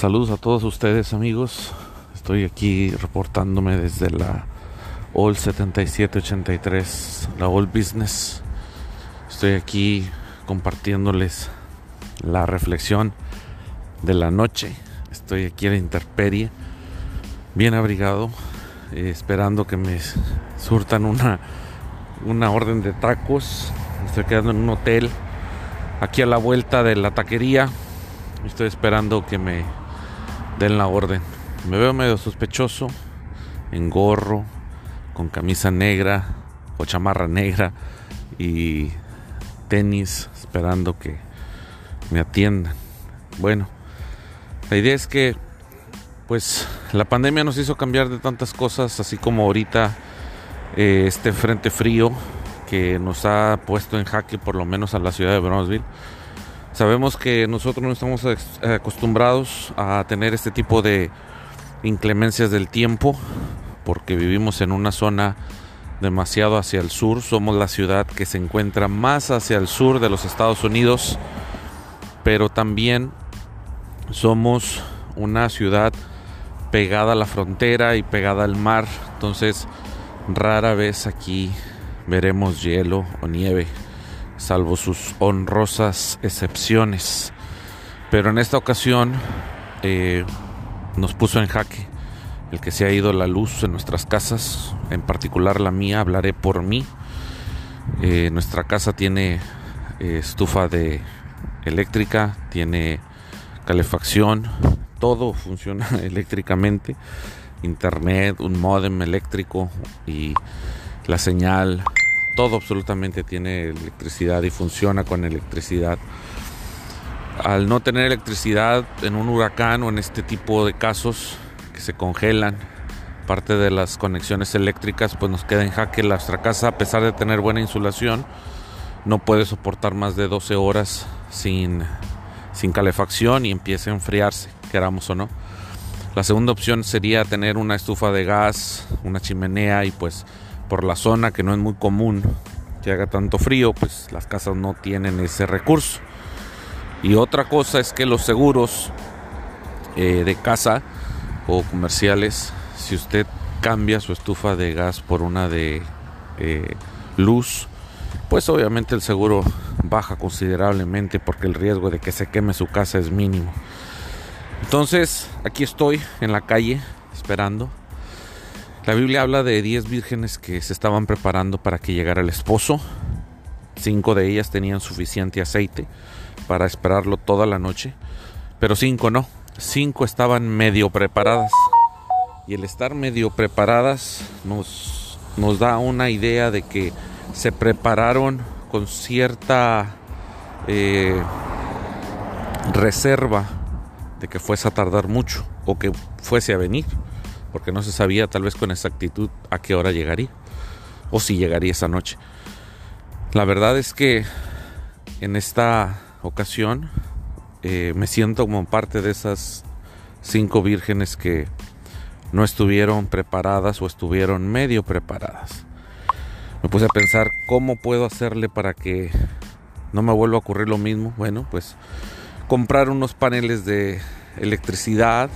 Saludos a todos ustedes amigos. Estoy aquí reportándome desde la All 7783, la All Business. Estoy aquí compartiéndoles la reflexión de la noche. Estoy aquí en la interperie, bien abrigado, eh, esperando que me surtan una, una orden de tacos. Estoy quedando en un hotel aquí a la vuelta de la taquería. Estoy esperando que me den la orden. Me veo medio sospechoso, en gorro, con camisa negra o chamarra negra y tenis, esperando que me atiendan. Bueno, la idea es que, pues, la pandemia nos hizo cambiar de tantas cosas, así como ahorita eh, este frente frío que nos ha puesto en jaque por lo menos a la ciudad de Brownsville. Sabemos que nosotros no estamos acostumbrados a tener este tipo de inclemencias del tiempo porque vivimos en una zona demasiado hacia el sur. Somos la ciudad que se encuentra más hacia el sur de los Estados Unidos, pero también somos una ciudad pegada a la frontera y pegada al mar. Entonces, rara vez aquí veremos hielo o nieve, salvo sus honrosas excepciones. Pero en esta ocasión eh, nos puso en jaque el que se ha ido la luz en nuestras casas, en particular la mía, hablaré por mí. Eh, nuestra casa tiene eh, estufa de eléctrica, tiene calefacción, todo funciona eléctricamente, internet, un modem eléctrico y la señal todo absolutamente tiene electricidad y funciona con electricidad. Al no tener electricidad en un huracán o en este tipo de casos que se congelan, parte de las conexiones eléctricas, pues nos queda en jaque nuestra casa, a pesar de tener buena insulación, no puede soportar más de 12 horas sin, sin calefacción y empieza a enfriarse, queramos o no. La segunda opción sería tener una estufa de gas, una chimenea y pues por la zona que no es muy común que haga tanto frío, pues las casas no tienen ese recurso. Y otra cosa es que los seguros eh, de casa o comerciales, si usted cambia su estufa de gas por una de eh, luz, pues obviamente el seguro baja considerablemente porque el riesgo de que se queme su casa es mínimo. Entonces, aquí estoy en la calle esperando la Biblia habla de 10 vírgenes que se estaban preparando para que llegara el esposo. Cinco de ellas tenían suficiente aceite para esperarlo toda la noche, pero cinco no. Cinco estaban medio preparadas. Y el estar medio preparadas nos, da una idea de que se prepararon con cierta eh, reserva de que fuese a tardar mucho o que fuese a venir porque no se sabía tal vez con exactitud a qué hora llegaría o si llegaría esa noche. La verdad es que en esta ocasión eh, me siento como parte de esas cinco vírgenes que no estuvieron preparadas o estuvieron medio preparadas. Me puse a pensar cómo puedo hacerle para que no me vuelva a ocurrir lo mismo. Bueno, pues comprar unos paneles de electricidad,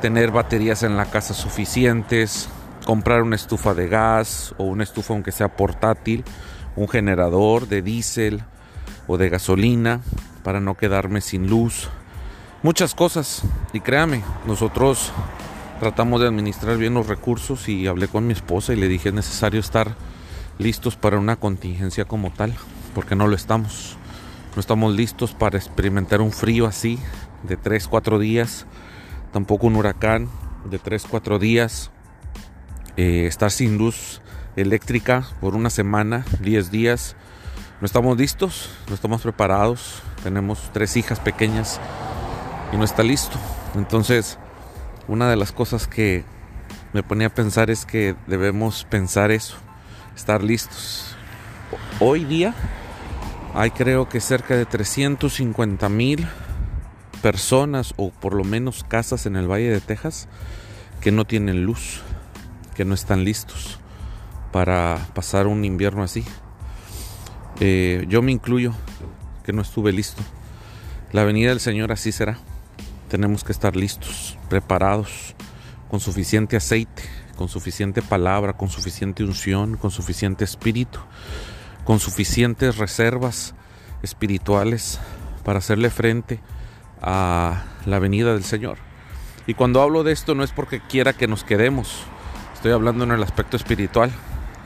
tener baterías en la casa suficientes, comprar una estufa de gas o una estufa aunque sea portátil, un generador de diésel o de gasolina para no quedarme sin luz. Muchas cosas. Y créame, nosotros tratamos de administrar bien los recursos y hablé con mi esposa y le dije es necesario estar listos para una contingencia como tal, porque no lo estamos. No estamos listos para experimentar un frío así de 3, 4 días tampoco un huracán de 3-4 días, eh, estar sin luz eléctrica por una semana, 10 días. No estamos listos, no estamos preparados, tenemos tres hijas pequeñas y no está listo. Entonces, una de las cosas que me ponía a pensar es que debemos pensar eso, estar listos. Hoy día hay creo que cerca de 350 mil personas o por lo menos casas en el Valle de Texas que no tienen luz, que no están listos para pasar un invierno así. Eh, yo me incluyo, que no estuve listo. La venida del Señor así será. tenemos que estar listos, preparados, con suficiente aceite, con suficiente palabra, con suficiente unción, con suficiente espíritu, con suficientes reservas espirituales para hacerle frente a la venida del Señor. Y cuando hablo de esto no es porque quiera que nos quedemos, estoy hablando en el aspecto espiritual,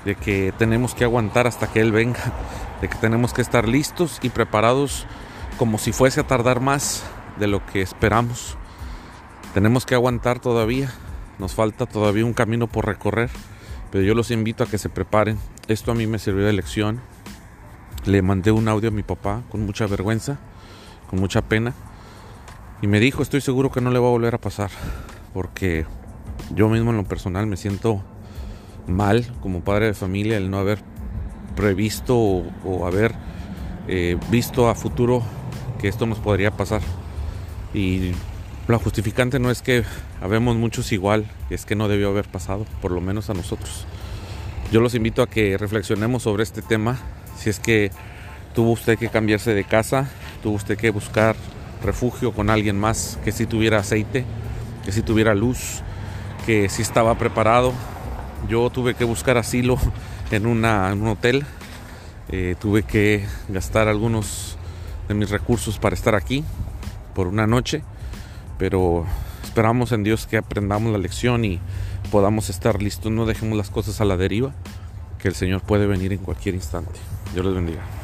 de que tenemos que aguantar hasta que Él venga, de que tenemos que estar listos y preparados como si fuese a tardar más de lo que esperamos. Tenemos que aguantar todavía, nos falta todavía un camino por recorrer, pero yo los invito a que se preparen. Esto a mí me sirvió de lección. Le mandé un audio a mi papá con mucha vergüenza, con mucha pena, y me dijo, estoy seguro que no le va a volver a pasar, porque yo mismo en lo personal me siento mal como padre de familia el no haber previsto o, haber eh, visto a futuro que esto nos podría pasar. Y la justificante no es que habemos muchos igual, es que no debió haber pasado, por lo menos a nosotros. Yo los invito a que reflexionemos sobre este tema. Si es que tuvo usted que cambiarse de casa, tuvo usted que buscar refugio con alguien más que si tuviera aceite, que si tuviera luz, que si estaba preparado. Yo tuve que buscar asilo en, un hotel. Eh, tuve que gastar algunos de mis recursos para estar aquí por una noche pero esperamos en Dios que aprendamos la lección y podamos estar listos, no dejemos las cosas a la deriva, que el Señor puede venir en cualquier instante. Dios les bendiga.